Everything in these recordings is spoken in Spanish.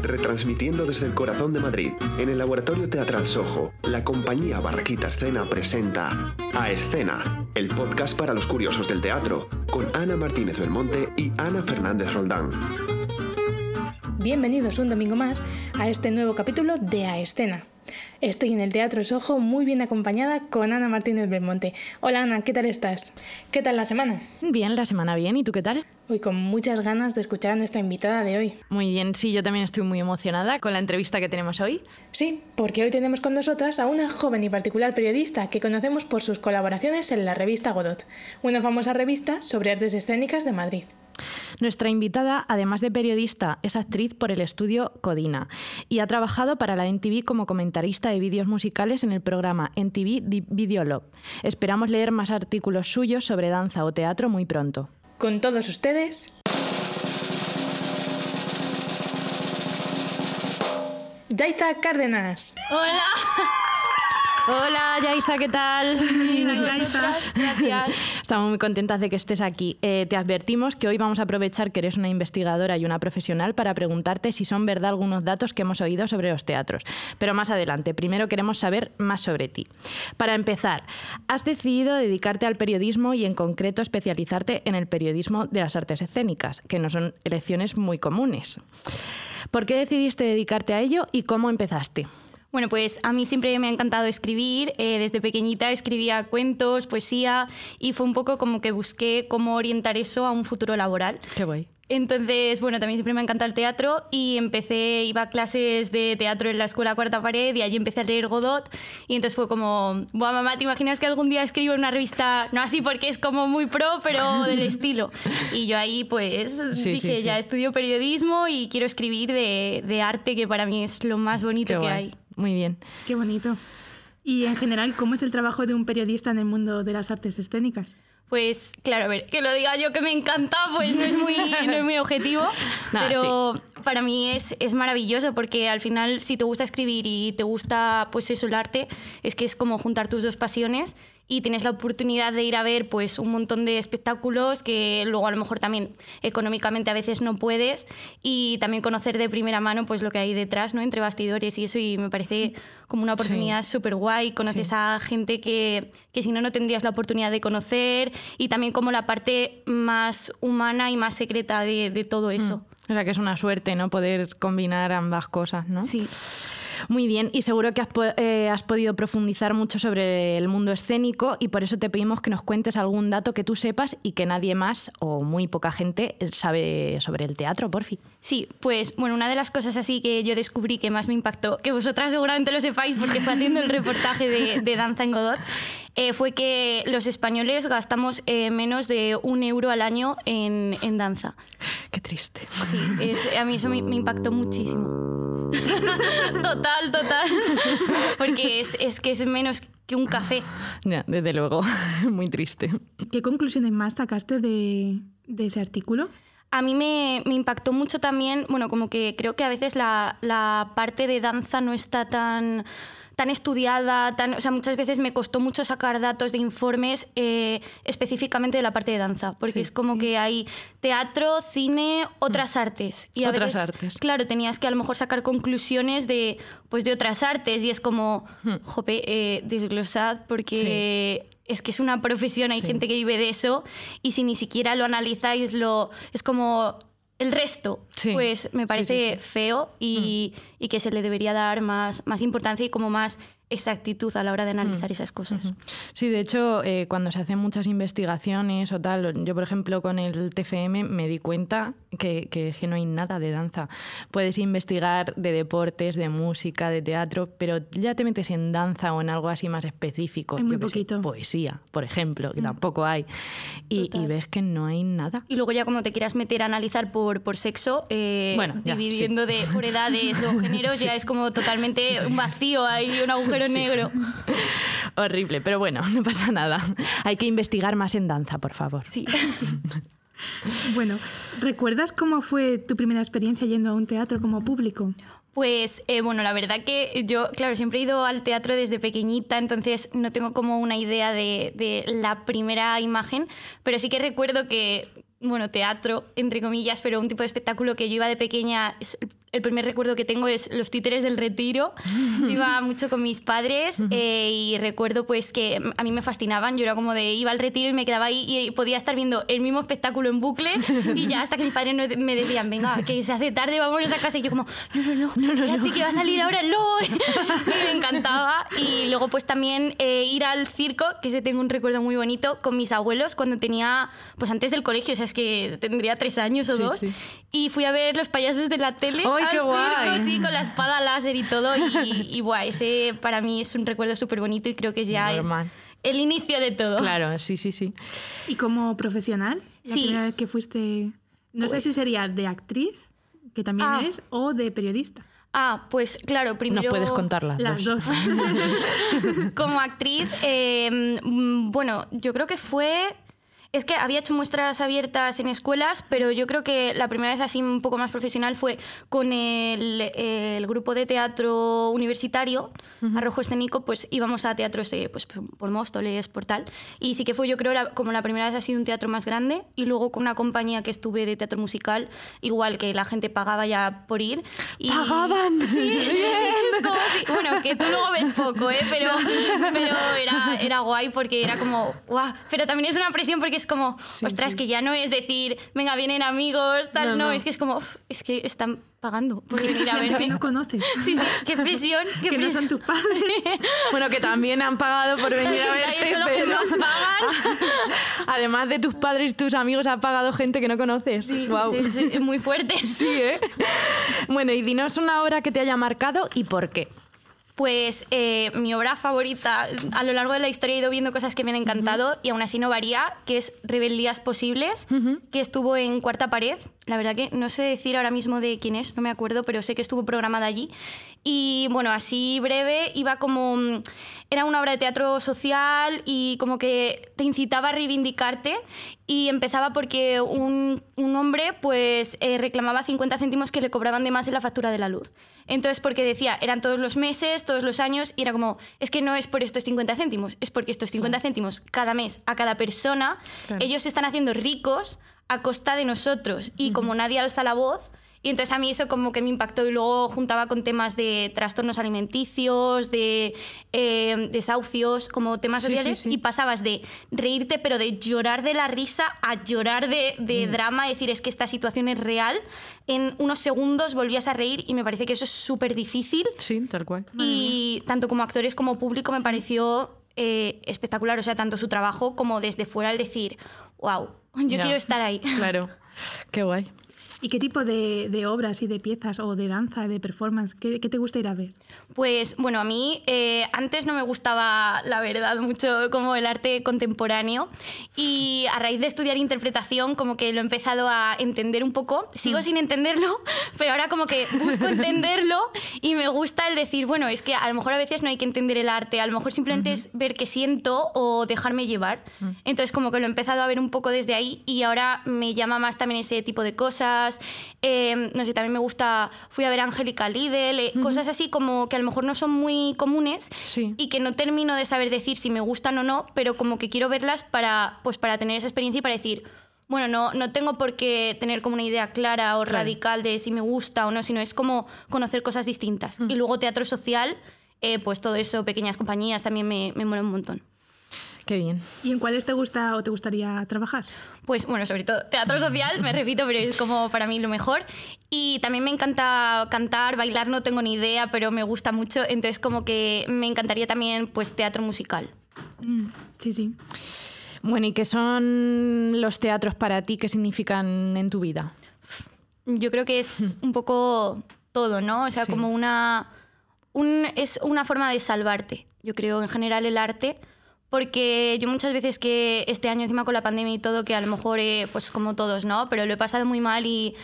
retransmitiendo desde el corazón de Madrid, en el Laboratorio Teatral Sojo, la compañía Barraquita Escena presenta A Escena, el podcast para los curiosos del teatro, con Ana Martínez Belmonte y Ana Fernández Roldán. Bienvenidos un domingo más a este nuevo capítulo de A Escena. Estoy en el Teatro Sojo muy bien acompañada con Ana Martínez Belmonte. Hola Ana, ¿qué tal estás? ¿Qué tal la semana? Bien, la semana bien. ¿Y tú qué tal? Hoy con muchas ganas de escuchar a nuestra invitada de hoy. Muy bien, sí, yo también estoy muy emocionada con la entrevista que tenemos hoy. Sí, porque hoy tenemos con nosotras a una joven y particular periodista que conocemos por sus colaboraciones en la revista Godot, una famosa revista sobre artes escénicas de Madrid. Nuestra invitada, además de periodista, es actriz por el estudio Codina y ha trabajado para la NTV como comentarista de vídeos musicales en el programa NTV Video Love. Esperamos leer más artículos suyos sobre danza o teatro muy pronto. Con todos ustedes. Yaiza Cárdenas. Hola. Hola Yaiza, ¿qué tal? Gracias. Estamos muy contentas de que estés aquí. Eh, te advertimos que hoy vamos a aprovechar que eres una investigadora y una profesional para preguntarte si son verdad algunos datos que hemos oído sobre los teatros. Pero más adelante, primero queremos saber más sobre ti. Para empezar, has decidido dedicarte al periodismo y en concreto especializarte en el periodismo de las artes escénicas, que no son elecciones muy comunes. ¿Por qué decidiste dedicarte a ello y cómo empezaste? Bueno, pues a mí siempre me ha encantado escribir. Eh, desde pequeñita escribía cuentos, poesía y fue un poco como que busqué cómo orientar eso a un futuro laboral. Qué guay. Entonces, bueno, también siempre me ha encantado el teatro y empecé, iba a clases de teatro en la escuela Cuarta Pared y allí empecé a leer Godot y entonces fue como, Buah, mamá, ¿te imaginas que algún día escribo en una revista, no así porque es como muy pro, pero del estilo? Y yo ahí pues dije, ya estudio periodismo y quiero escribir de, de, arte, que para mí es lo más bonito que hay. Muy bien. Qué bonito. Y en general, ¿cómo es el trabajo de un periodista en el mundo de las artes escénicas? Pues claro, a ver, que lo diga yo que me encanta, pues no es muy, no es muy objetivo, pero para mí es, es maravilloso porque al final si te gusta escribir y te gusta pues eso, el arte, es que es como juntar tus dos pasiones y tienes la oportunidad de ir a ver pues un montón de espectáculos que luego a lo mejor también económicamente a veces no puedes y también conocer de primera mano pues lo que hay detrás, ¿no? Entre bastidores y eso y me parece como una oportunidad súper guay, conoces a gente que, que si no no tendrías la oportunidad de conocer y también como la parte más humana y más secreta de, de todo eso. Mm. O sea que es una suerte, ¿no? Poder combinar ambas cosas, ¿no? Sí. Muy bien, y seguro que has, eh, has, podido profundizar mucho sobre el mundo escénico y por eso te pedimos que nos cuentes algún dato que tú sepas y que nadie más o muy poca gente sabe sobre el teatro, por fin. Sí, pues bueno, una de las cosas así que yo descubrí que más me impactó, que vosotras seguramente lo sepáis porque fue haciendo el reportaje de Danza en Godot, eh, fue que los españoles gastamos eh, menos de un euro al año en, en danza. Qué triste. Sí, es, a mí eso me, me impactó muchísimo. total, total. Porque es, es, que es menos que un café. Ya, desde luego, muy triste. ¿Qué conclusiones más sacaste de, de ese artículo? A mí me, me, impactó mucho también, bueno, como que creo que a veces la, la parte de danza no está tan tan estudiada, tan, o sea, muchas veces me costó mucho sacar datos de informes eh, específicamente de la parte de danza, porque sí, es como sí. que hay teatro, cine, otras mm. artes. Y a otras veces, artes. Claro, tenías que a lo mejor sacar conclusiones de, pues, de otras artes y es como, mm. jope, eh, desglosad, porque... Sí es que es una profesión, hay sí. gente que vive de eso y si ni siquiera lo analizáis, lo, es como el resto, sí. pues me parece sí, feo y, mm. Y, que se le debería dar más, más importancia y como más exactitud a la hora de analizar mm. esas cosas. Sí, de hecho, eh, cuando se hacen muchas investigaciones o tal, yo por ejemplo con el TFM me di cuenta que, que, que, no hay nada de danza. Puedes investigar de deportes, de música, de teatro, pero ya te metes en danza o en algo así más específico. Hay muy poquito. Sé, poesía, por ejemplo, que mm. tampoco hay. Y, y, ves que no hay nada. Y luego ya como te quieras meter a analizar por, por sexo, eh, bueno, ya, dividiendo sí. de, por edades o sí. ya es como totalmente un vacío, hay un agujero sí. negro. Horrible, pero bueno, no pasa nada. Hay que investigar más en danza, por favor. Sí. sí. Bueno, ¿recuerdas cómo fue tu primera experiencia yendo a un teatro como público? Pues eh, bueno, la verdad que yo, claro, siempre he ido al teatro desde pequeñita, entonces no tengo como una idea de, de la primera imagen, pero sí que recuerdo que bueno, teatro, entre comillas, pero un tipo de espectáculo que yo iba de pequeña, el primer recuerdo que tengo es los títeres del retiro. iba mucho con mis padres eh, y recuerdo pues que a mí me fascinaban. Yo era como de iba al retiro y me quedaba ahí y podía estar viendo el mismo espectáculo en bucle y ya hasta que mis padres me decían, venga, que se hace tarde, vamos a casa. Y yo como, no, no, no, no, no, no. que va a salir ahora, no. y me encantaba. Y luego pues también eh, ir al circo, que se tengo un recuerdo muy bonito, con mis abuelos cuando tenía, pues antes del colegio, o sea, es que tendría tres años o dos. Y fui a ver los payasos de la tele. ¡Ay, qué guay! sí, con la espada láser y todo. Y, y guay, ese para mí es un recuerdo súper bonito y creo que ya es el inicio de todo. Claro, sí, sí, sí. ¿Y como profesional? La sí. primera vez que fuiste, no sé pues si sería de actriz, que también ah. es, o de periodista. Ah, pues claro, primero... No puedes contarlas. Las dos. como actriz, eh, bueno, yo creo que fue es que había hecho muestras abiertas en escuelas, pero yo creo que la primera vez así un poco más profesional fue con el, grupo de teatro universitario, Arrojo Escénico, pues íbamos a teatros de, pues, por Móstoles, por tal. Y sí que fue, yo creo, como la primera vez ha sido un teatro más grande. Y luego con una compañía que estuve de teatro musical, igual que la gente pagaba ya por ir. Y, ¡Pagaban! Sí, es como si, bueno, que tú luego ves poco, ¿eh? pero, pero era, era guay porque era como, ¡guau! Pero también es una presión porque es como, ostras, que ya no es decir, venga, vienen amigos, tal, no, es que es como, es que están pagando por venir a verme. no conoces. Sí, sí, qué presión. Qué que no son tus padres. bueno, que también han pagado por venir a verte. Eso pero... que pagan. Además de tus padres y tus amigos, ha pagado gente que no conoces. Sí, wow. sí, sí, muy fuerte. Sí, ¿eh? Bueno, y dinos una obra que te haya marcado y por qué. Pues eh, mi obra favorita, a lo largo de la historia he ido viendo cosas que me han encantado y aún así no varía, que es Rebeldías Posibles, que estuvo en Cuarta Pared. La verdad que no sé decir ahora mismo de quién es, no me acuerdo, pero sé que estuvo programada allí. Y bueno, así breve, iba como... Mm, era una obra de teatro social y como que te incitaba a reivindicarte y empezaba porque un, un hombre pues eh, reclamaba 50 céntimos que le cobraban de más en la factura de la luz. Entonces, porque decía, eran todos los meses, todos los años, y era como, es que no es por estos 50 céntimos, es porque estos 50 céntimos cada mes a cada persona, ellos se están haciendo ricos a costa de nosotros. Y como nadie alza la voz, y entonces a mí eso como que me impactó y luego juntaba con temas de trastornos alimenticios, de eh, desahucios, como temas sociales, y pasabas de reírte, pero de llorar de la risa a llorar de, de mm. drama, decir es que esta situación es real. En unos segundos volvías a reír y me parece que eso es súper difícil. Sí, tal cual. Y tanto como actores como público me pareció eh, espectacular, o sea, tanto su trabajo como desde fuera el decir, wow, yo quiero estar ahí. Claro, qué guay. ¿Y qué tipo de, obras y de piezas o de danza, de performance, qué, te gusta ir a ver? Pues bueno, a mí eh, antes no me gustaba, la verdad, mucho como el arte contemporáneo y a raíz de estudiar interpretación como que lo he empezado a entender un poco. Sigo mm. sin entenderlo, pero ahora como que busco entenderlo y me gusta el decir, bueno, es que a lo mejor a veces no hay que entender el arte, a lo mejor simplemente es ver qué siento o dejarme llevar. Mm. Entonces como que lo he empezado a ver un poco desde ahí y ahora me llama más también ese tipo de cosas Em, no sé, también me gusta, fui a ver Angélica Lidl, eh, cosas así como que a lo mejor no son muy comunes y que no termino de saber decir si me gustan o no, pero como que quiero verlas para, pues para tener esa experiencia y para decir, bueno, no, no tengo por qué tener como una idea clara o radical de si me gusta o no, sino es como conocer cosas distintas. Y luego teatro social, eh, pues todo eso, pequeñas compañías, también me, me mola un montón. Qué bien. ¿Y en cuáles te gusta o te gustaría trabajar? Pues bueno, sobre todo teatro social, me repito, pero es como para mí lo mejor. Y también me encanta cantar, bailar, no tengo ni idea, pero me gusta mucho. Entonces como que me encantaría también pues teatro musical. Mm, sí, sí. Bueno, ¿y qué son los teatros para ti? ¿Qué significan en tu vida? Yo creo que es un poco todo, ¿no? O sea, como una... Un, es una forma de salvarte. Yo creo en general el arte porque yo muchas veces que este año encima con la pandemia y todo, que a lo mejor, eh, pues como todos, ¿no? Pero lo he pasado muy mal y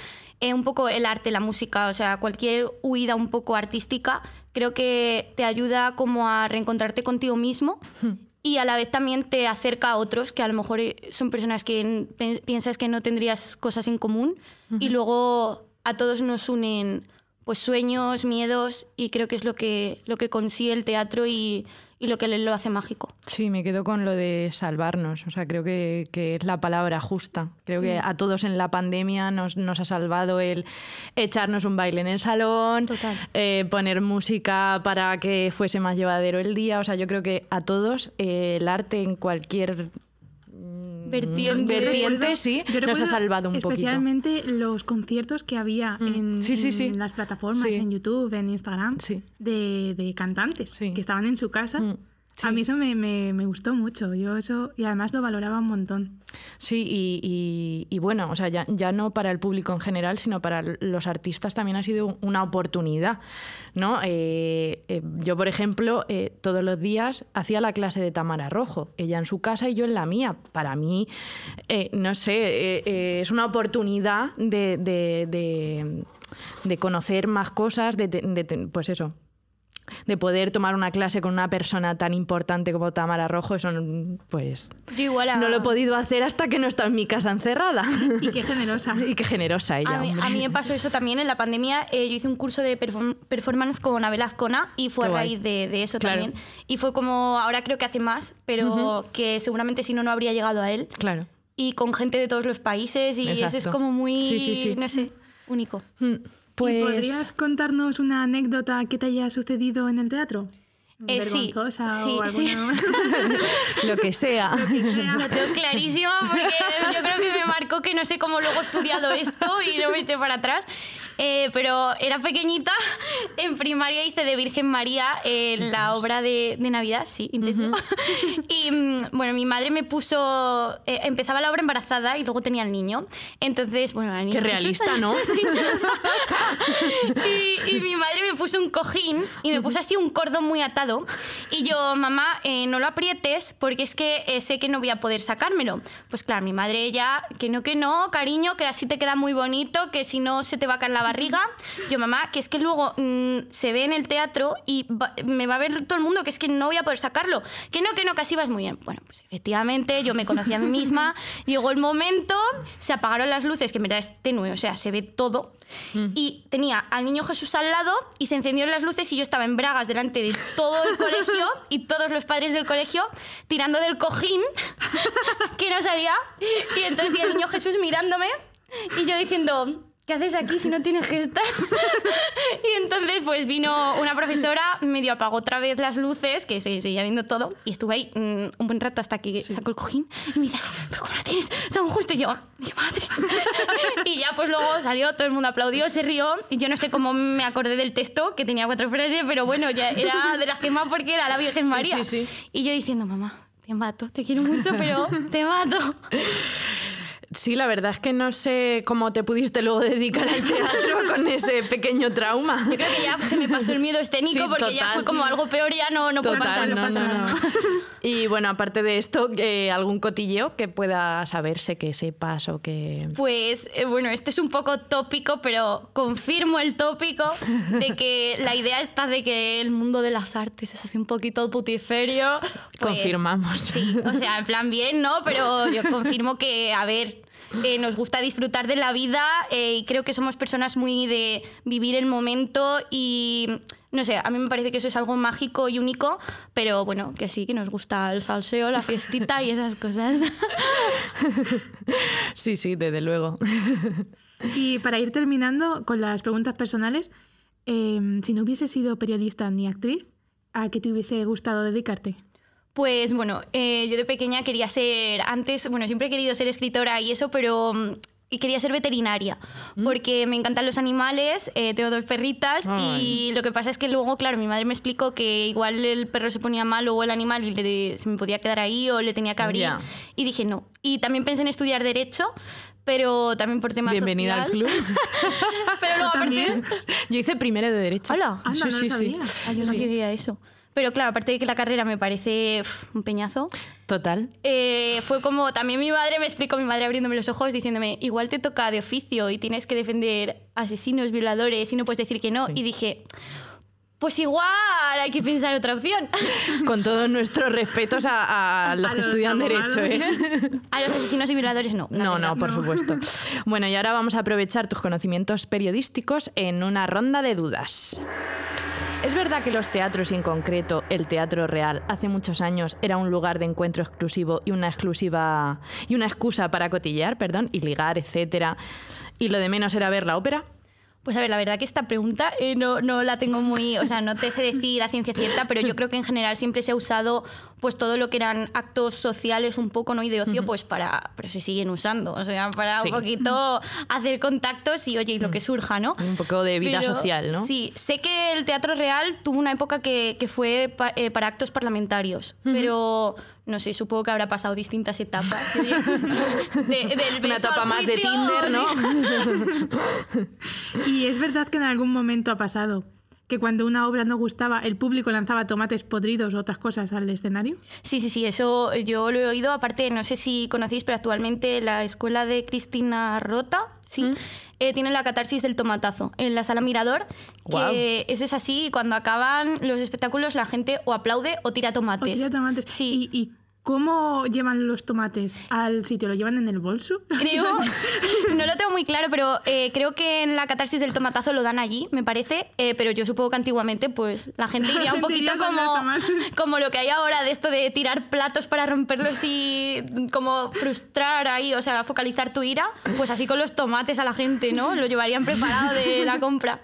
eh, un poco el arte, la música, o sea, cualquier huida un poco artística, creo que te ayuda como a reencontrarte contigo mismo y a la vez también te acerca a otros que a lo mejor eh, son personas que piensas que no tendrías cosas en común y luego a todos nos unen pues sueños, miedos y creo que es lo que, lo que consigue el teatro y, y lo que lo hace mágico. Sí, me quedo con lo de salvarnos, o sea, creo que, es la palabra justa. Creo que a todos en la pandemia nos, nos, ha salvado el echarnos un baile en el salón, eh, poner música para que fuese más llevadero el día, o sea, yo creo que a todos eh, el arte en cualquier vertiente, vertiente sí, nos ha salvado un especialmente poquito. Especialmente los conciertos que había mm. en, las plataformas, en YouTube, en Instagram, de, de, cantantes que estaban en su casa. Mm. A mí eso me, me, me, gustó mucho, yo eso, y además lo valoraba un montón. Sí, y, y, bueno, o sea, ya, ya, no para el público en general, sino para los artistas también ha sido una oportunidad, ¿no? Eh, eh, yo, por ejemplo, eh, todos los días hacía la clase de Tamara Rojo, ella en su casa y yo en la mía. Para mí, no sé, es una oportunidad de, de, de, de conocer más cosas, de, pues eso, de poder tomar una clase con una persona tan importante como Tamara Rojo, eso pues no lo he podido hacer hasta que no está en mi casa encerrada. Y qué generosa. y qué generosa ella. A mí, me pasó eso también en la pandemia. Eh, yo hice un curso de performance con Abel Azcona y fue a raíz de, eso también. Y fue como, ahora creo que hace más, pero que seguramente si no, no habría llegado a él. Claro. Y con gente de todos los países y eso es como muy, no sé, único. Mm. Pues... ¿Podrías contarnos una anécdota que te haya sucedido en el teatro? Eh, sí, sí, sí. lo que sea. Lo, que sea. lo tengo clarísimo porque yo creo que me marcó que no sé cómo luego he estudiado esto y no me eché para atrás. Eh, pero era pequeñita, en primaria hice de Virgen María eh, la obra de, de, Navidad, sí, intenso. y mm, bueno, mi madre me puso, eh, empezaba la obra embarazada y luego tenía el niño. Entonces, bueno, el niño Qué realista, ¿no? un cojín y me puso así un cordón muy atado. Y yo, mamá, no lo aprietes porque es que sé que no voy a poder sacármelo. Pues claro, mi madre ya, que no, que no, cariño, que así te queda muy bonito, que si no se te va a caer la barriga. Yo, mamá, que es que luego mm, se ve en el teatro y me va a ver todo el mundo, que es que no voy a poder sacarlo. Que no, que no, casi vas muy bien. Bueno, pues efectivamente yo me conocí a mí misma. Llegó el momento, se apagaron las luces, que en verdad es tenue, o sea, se ve todo. Y tenía al niño Jesús al lado y se encendieron las luces y yo estaba en bragas delante de todo el colegio y todos los padres del colegio tirando del cojín que no salía. Y entonces y el niño Jesús mirándome y yo diciendo, ¿qué haces aquí si no tienes que estar? y entonces pues vino una profesora, medio apagó otra vez las luces, que se seguía viendo todo, y estuve ahí mm, un buen rato hasta que sacó el cojín y me dice, ¿pero cómo lo tienes tan justo? Y yo, mi madre. y ya pues luego salió, todo el mundo aplaudió, se rió, y yo no sé cómo me acordé del texto, que tenía cuatro frases, pero bueno, ya era de las que más porque era la Virgen María. y yo diciendo, mamá, te mato, te quiero mucho, pero te mato. Sí, la verdad es que no sé cómo te pudiste luego dedicar al teatro con ese pequeño trauma. Yo creo que ya se me pasó el miedo escénico porque ya fue como algo peor, ya no, no puede pasar, no, pasa nada. Y bueno, aparte de esto, eh, ¿algún cotilleo que pueda saberse, que sepas o que...? Pues eh, bueno, este es un poco tópico, pero confirmo el tópico de que la idea está de que el mundo de las artes es así un poquito putiferio. Pues, Confirmamos. Sí, o sea, en plan bien, ¿no? Pero yo confirmo que, a ver, eh, nos gusta disfrutar de la vida eh, y creo que somos personas muy de vivir el momento y no sé, a mí me parece que eso es algo mágico y único, pero bueno, que sí, que nos gusta el salseo, la fiestita y esas cosas. Sí, sí, desde luego. Y para ir terminando con las preguntas personales, em, si no hubiese sido periodista ni actriz, ¿a qué te hubiese gustado dedicarte? Pues bueno, eh, yo de pequeña quería ser, antes, bueno, siempre he querido ser escritora y eso, pero mm, y quería ser veterinaria mm. porque me encantan los animales, eh, tengo dos perritas y lo que pasa es que luego, claro, mi madre me explicó que igual el perro se ponía mal o el animal y se me podía quedar ahí o le tenía que abrir y dije no. Y también pensé en estudiar derecho, pero también por temas Bienvenida al club. pero luego aparte... Yo hice primero de derecho. Hola. Ah, no, sí, sí, ah, yo no llegué a eso. Pero claro, aparte de que la carrera me parece un peñazo. Total. Eh, fue como, también mi madre me explicó, mi madre abriéndome los ojos, diciéndome, igual te toca de oficio y tienes que defender asesinos, violadores y no puedes decir que no. Y dije, pues igual hay que pensar otra opción. Con todos nuestros respetos a, los que estudian Derecho. ¿eh? A los asesinos y violadores no. No, no, por supuesto. Bueno, y ahora vamos a aprovechar tus conocimientos periodísticos en una ronda de dudas. ¿Es verdad que los teatros y en concreto el Teatro Real hace muchos años era un lugar de encuentro exclusivo y una exclusiva y una excusa para cotillear, perdón, y ligar, etcétera, y lo de menos era ver la ópera? Pues a ver, la verdad que esta pregunta eh, no, no, la tengo muy, o sea, no te sé decir a ciencia cierta, pero yo creo que en general siempre se ha usado pues todo lo que eran actos sociales un poco, ¿no? Y de ocio, pues para, pero se siguen usando, o sea, para un poquito hacer contactos y oye, y lo que surja, ¿no? Un poco de vida social, ¿no? Sí, sé que el Teatro Real tuvo una época que, que fue eh, para actos parlamentarios, pero no sé, supongo que habrá pasado distintas etapas. Una etapa más de Tinder, ¿no? y es verdad que en algún momento ha pasado que cuando una obra no gustaba, el público lanzaba tomates podridos o otras cosas al escenario? Sí, sí, sí, eso yo lo he oído. Aparte, no sé si conocéis, pero actualmente la escuela de Cristina Rota, sí, mm. eh, tiene la catarsis del tomatazo en la sala Mirador, que eso es así, cuando acaban los espectáculos la gente o aplaude o tira tomates. O tira tomates. Sí. ¿Y, ¿Cómo llevan los tomates al sitio? ¿Lo llevan en el bolso? Creo, no lo tengo muy claro, pero eh, creo que en la catarsis del tomatazo lo dan allí, me parece. Eh, pero yo supongo que antiguamente, pues la gente iría un poquito como, como lo que hay ahora de esto de tirar platos para romperlos y como frustrar ahí, o sea, focalizar tu ira. Pues así con los tomates a la gente, ¿no? Lo llevarían preparado de la compra.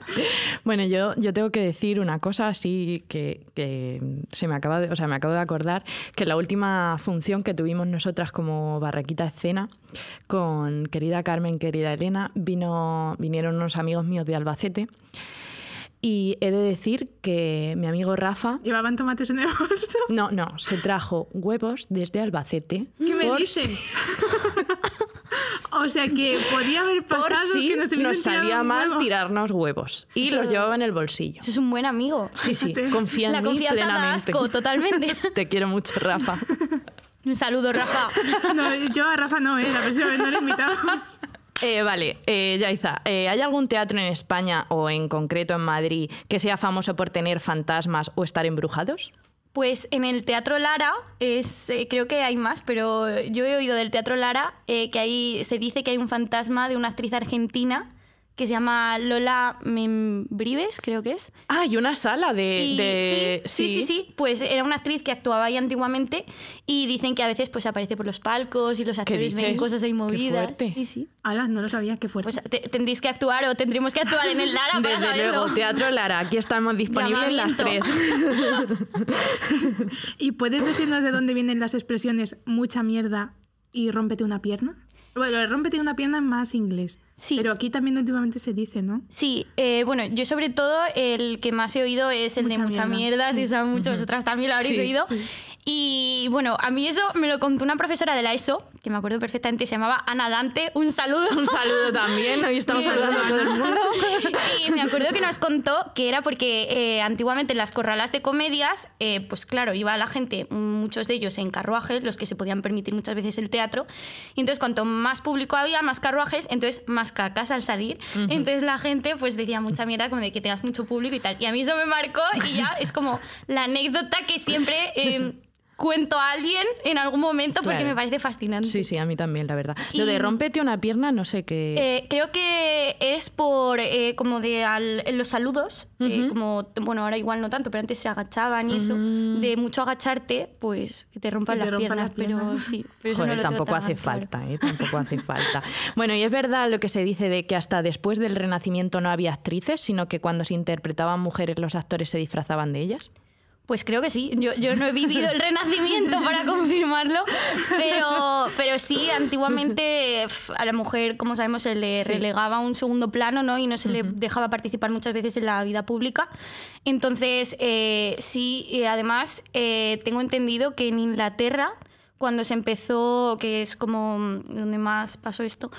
Bueno, yo, yo tengo que decir una cosa así que, que se me acaba de, o sea, me acabo de acordar que la última función que tuvimos nosotras como Barraquita Escena con querida Carmen, querida Elena, vino, vinieron unos amigos míos de Albacete. Y he de decir que mi amigo Rafa... ¿Llevaban tomates en el bolso? No, no, se trajo huevos desde Albacete. ¿Qué me dices? o sea que podía haber pasado si que nos, salía mal tirarnos huevos. Y los llevaba en el bolsillo. Eso es un buen amigo. Sí, sí, confía en La confianza plenamente. asco, totalmente. Te quiero mucho, Rafa. Un saludo, Rafa. no, yo a Rafa no, ¿eh? la próxima vez no le invitamos. Eh, vale, eh, eh, ¿hay algún teatro en España o en concreto en Madrid que sea famoso por tener fantasmas o estar embrujados? Pues en el Teatro Lara, es, eh, creo que hay más, pero yo he oído del Teatro Lara que ahí se dice que hay un fantasma de una actriz argentina que se llama Lola Membrives, creo que es. Ah, y una sala de... Sí, sí, sí, Pues era una actriz que actuaba ahí antiguamente y dicen que a veces pues aparece por los palcos y los actores ven cosas ahí movidas. Sí, sí. Ala, no lo sabía, qué fuerte. Pues tendréis que actuar o tendremos que actuar en el Lara para Desde luego, Teatro Lara, aquí estamos disponibles las tres. ¿Y puedes decirnos de dónde vienen las expresiones mucha mierda y rómpete una pierna? Bueno, rómpete una pierna en más inglés. Sí. Pero aquí también últimamente se dice, ¿no? Sí, eh, bueno, yo sobre todo el que más he oído es el de mucha mierda, si sí. muchos, otras también lo habréis oído. Y bueno, a mí eso me lo contó una profesora de la ESO, que me acuerdo perfectamente, se llamaba Ana Dante. Un saludo. Un saludo también, hoy estamos saludando a todo el mundo. Y me acuerdo que nos contó que era porque eh, antiguamente en las corralas de comedias, eh, pues claro, iba la gente, muchos de ellos en carruajes, los que se podían permitir muchas veces el teatro. Y entonces, cuanto más público había, más carruajes, entonces más cacas al salir. Entonces la gente pues decía mucha mierda como de que tengas mucho público y tal. Y a mí eso me marcó y ya es como la anécdota que siempre... Eh, cuento a alguien en algún momento porque me parece fascinante. Sí, sí, a mí también, la verdad. Lo de rompete una pierna, no sé qué. Eh, creo que es por eh, como de los saludos, eh, como, bueno, ahora igual no tanto, pero antes se agachaban y eso, de mucho agacharte, pues que te rompan, las, piernas, pero sí. Pero tampoco hace falta, ¿eh? Tampoco hace falta. Bueno, y es verdad lo que se dice de que hasta después del Renacimiento no había actrices, sino que cuando se interpretaban mujeres los actores se disfrazaban de ellas. Pues creo que sí. Yo, yo, no he vivido el renacimiento para confirmarlo, pero, pero sí, antiguamente a la mujer, como sabemos, se le relegaba a un segundo plano ¿no? y no se le dejaba participar muchas veces en la vida pública. Entonces, eh, sí, y además eh, tengo entendido que en Inglaterra cuando se empezó, que es como donde más pasó esto,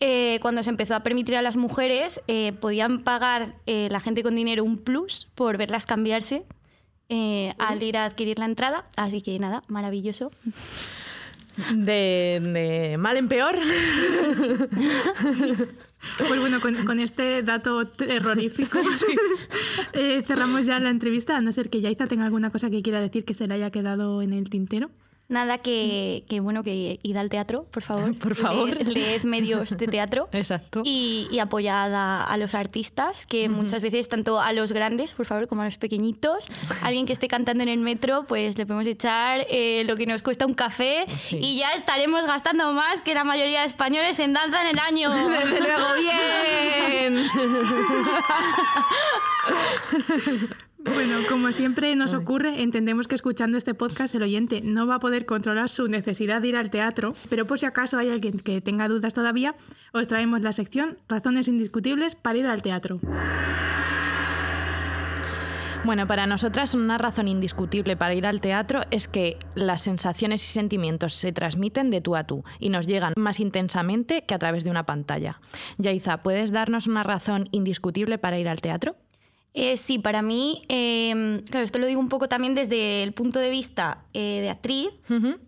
eh, cuando se empezó a permitir a las mujeres, podían pagar la gente con dinero un plus por verlas cambiarse eh, al ir a adquirir la entrada. Así que nada, maravilloso. De, mal en peor. Pues bueno, con, este dato terrorífico eh, cerramos ya la entrevista, a no ser que Yaiza tenga alguna cosa que quiera decir que se le haya quedado en el tintero. Nada que, bueno, que id al teatro, por favor. Por favor. Leed, medios de teatro. Exacto. Y, y apoyad a, los artistas, que muchas veces, tanto a los grandes, por favor, como a los pequeñitos, alguien que esté cantando en el metro, pues le podemos echar eh, lo que nos cuesta un café y ya estaremos gastando más que la mayoría de españoles en danza en el año. Desde luego, bien. Bueno, como siempre nos ocurre, entendemos que escuchando este podcast el oyente no va a poder controlar su necesidad de ir al teatro, pero por si acaso hay alguien que tenga dudas todavía, os traemos la sección Razones indiscutibles para ir al teatro. Bueno, para nosotras una razón indiscutible para ir al teatro es que las sensaciones y sentimientos se transmiten de tú a tú y nos llegan más intensamente que a través de una pantalla. Yaiza, ¿puedes darnos una razón indiscutible para ir al teatro? Eh, sí, para mí, em, claro, esto lo digo un poco también desde el punto de vista eh, de actriz,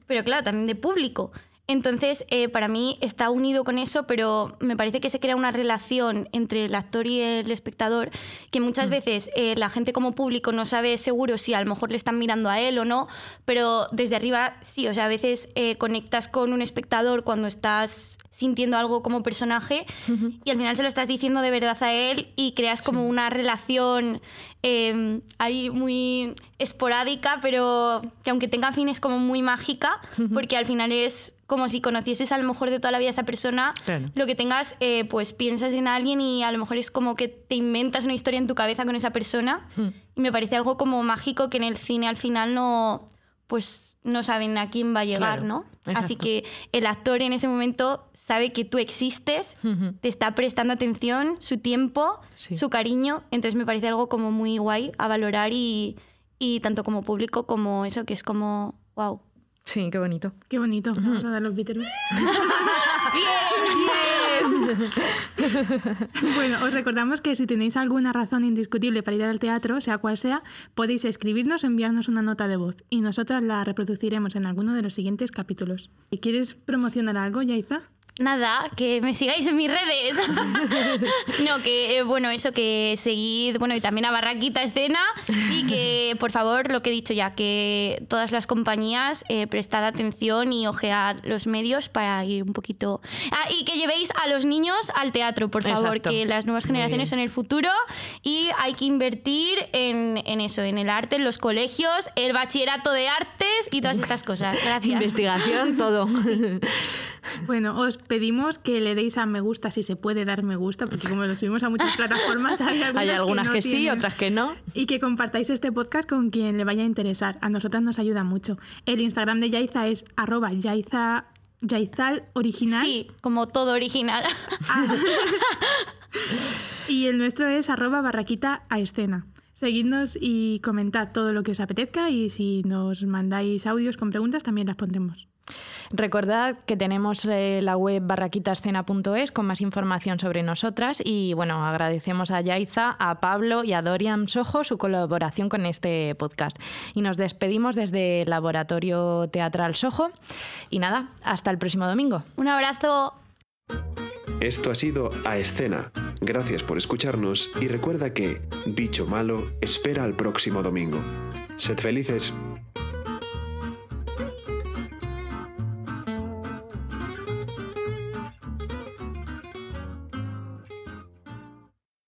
pero claro, también de público. Entonces, eh, para mí está unido con eso, pero me parece que se crea una relación entre el actor y el espectador que muchas mm. veces la gente como público no sabe seguro si a lo mejor le están mirando a él o no, pero desde arriba sí, o sea, a veces conectas con un espectador cuando estás sintiendo algo como personaje y al final se lo estás diciendo de verdad a él y creas como una relación em, ahí muy esporádica, pero que aunque tenga fines como muy mágica, porque al final es como si conocieses a lo mejor de toda la vida a esa persona, lo que tengas, eh, pues piensas en alguien y a lo mejor es como que te inventas una historia en tu cabeza con esa persona. Y me parece algo como mágico que en el cine al final no, pues no saben a quién va a llegar, ¿no? Así que el actor en ese momento sabe que tú existes, te está prestando atención, su tiempo, su cariño, entonces me parece algo como muy guay a valorar y, y tanto como público como eso, que es como, wow. Sí, qué bonito. Qué bonito. Vamos a dar los Beatles. ¡Bien! ¡Bien! bueno, os recordamos que si tenéis alguna razón indiscutible para ir al teatro, sea cual sea, podéis escribirnos o enviarnos una nota de voz y nosotras la reproduciremos en alguno de los siguientes capítulos. ¿Quieres promocionar algo, Yaiza? Nada, que me sigáis en mis redes. no, que eh, bueno, eso que seguid, bueno, y también a Barraquita Escena y que por favor, lo que he dicho ya, que todas las compañías eh, prestad atención y ojead los medios para ir un poquito... Ah, y que llevéis a los niños al teatro, por favor, que las nuevas generaciones son el futuro y hay que invertir en, en, eso, en el arte, en los colegios, el bachillerato de artes y todas estas cosas. Gracias. Investigación, todo. Bueno, os pedimos que le deis a me gusta si se puede dar me gusta, porque como lo subimos a muchas plataformas, hay algunas, que, sí, otras que no. Y que compartáis este podcast con quien le vaya a interesar. A nosotras nos ayuda mucho. El Instagram de Yaiza es arroba Yaiza, Yaizal original. Sí, como todo original. Ah. y el nuestro es arroba barraquita a escena. Seguidnos y comentad todo lo que os apetezca y si nos mandáis audios con preguntas también las pondremos. Recordad que tenemos eh, la web barraquitascena.es con más información sobre nosotras y bueno, agradecemos a Yaiza, a Pablo y a Dorian Sojo su colaboración con este podcast. Y nos despedimos desde el Laboratorio Teatral Sojo y nada, hasta el próximo domingo. Un abrazo. Esto ha sido A Escena. Gracias por escucharnos y recuerda que Bicho Malo espera al próximo domingo. Sed felices.